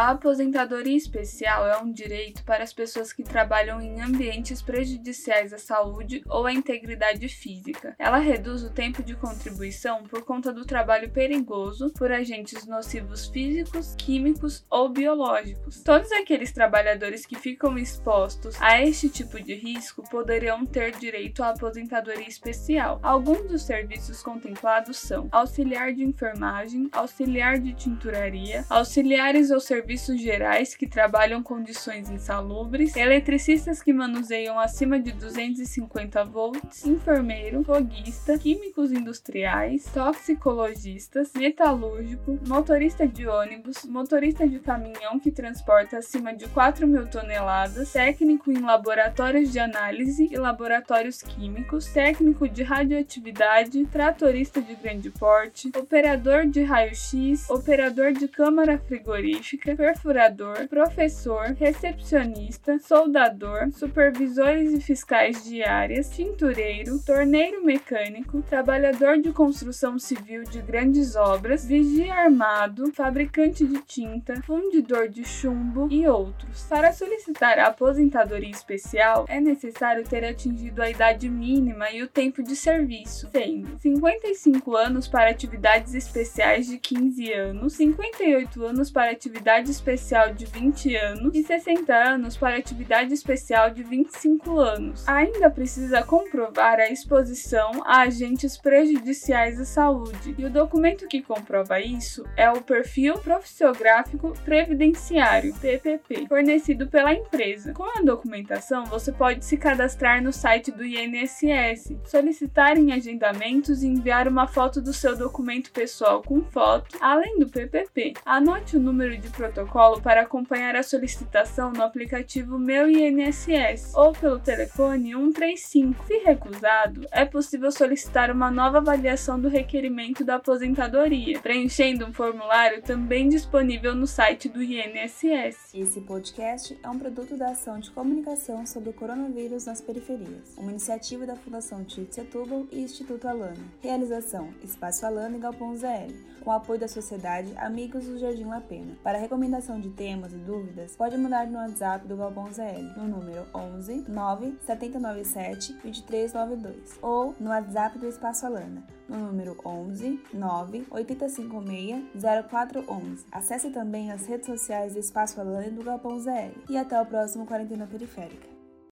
A aposentadoria especial é um direito para as pessoas que trabalham em ambientes prejudiciais à saúde ou à integridade física. Ela reduz o tempo de contribuição por conta do trabalho perigoso por agentes nocivos físicos, químicos ou biológicos. Todos aqueles trabalhadores que ficam expostos a este tipo de risco poderiam ter direito à aposentadoria especial. Alguns dos serviços contemplados são auxiliar de enfermagem, auxiliar de tinturaria, auxiliares ou serviços serviços gerais que trabalham condições insalubres, eletricistas que manuseiam acima de 250 volts, enfermeiro, foguista, químicos industriais, toxicologistas, metalúrgico, motorista de ônibus, motorista de caminhão que transporta acima de 4 mil toneladas, técnico em laboratórios de análise e laboratórios químicos, técnico de radioatividade, tratorista de grande porte, operador de raio-x, operador de câmara frigorífica, perfurador, professor, recepcionista, soldador, supervisores e fiscais de áreas, tintureiro, torneiro mecânico, trabalhador de construção civil de grandes obras, vigia armado, fabricante de tinta, fundidor de chumbo e outros. Para solicitar a aposentadoria especial, é necessário ter atingido a idade mínima e o tempo de serviço, sendo 55 anos para atividades especiais de 15 anos, 58 anos para atividades atividade especial de 20 anos e 60 anos para atividade especial de 25 anos. Ainda precisa comprovar a exposição a agentes prejudiciais à saúde, e o documento que comprova isso é o Perfil Profissiográfico Previdenciário, PPP, fornecido pela empresa. Com a documentação, você pode se cadastrar no site do INSS, solicitar em agendamentos e enviar uma foto do seu documento pessoal com foto, além do PPP. Anote o número de protocolo para acompanhar a solicitação no aplicativo Meu INSS ou pelo telefone 135. Se recusado, é possível solicitar uma nova avaliação do requerimento da aposentadoria, preenchendo um formulário também disponível no site do INSS. Esse podcast é um produto da ação de comunicação sobre o coronavírus nas periferias, uma iniciativa da Fundação Tite Setúbal e Instituto Alana. Realização: Espaço Alana e Galpão ZL, com apoio da Sociedade Amigos do Jardim La Pena. Para recomendação de temas e dúvidas, pode mandar no WhatsApp do Galpão ZL, no número 11 9 797 2392 ou no WhatsApp do Espaço Alana, no número 11 9 856 0411. Acesse também as redes sociais do Espaço Alana e do Galpão ZL. E até o próximo Quarentena Periférica.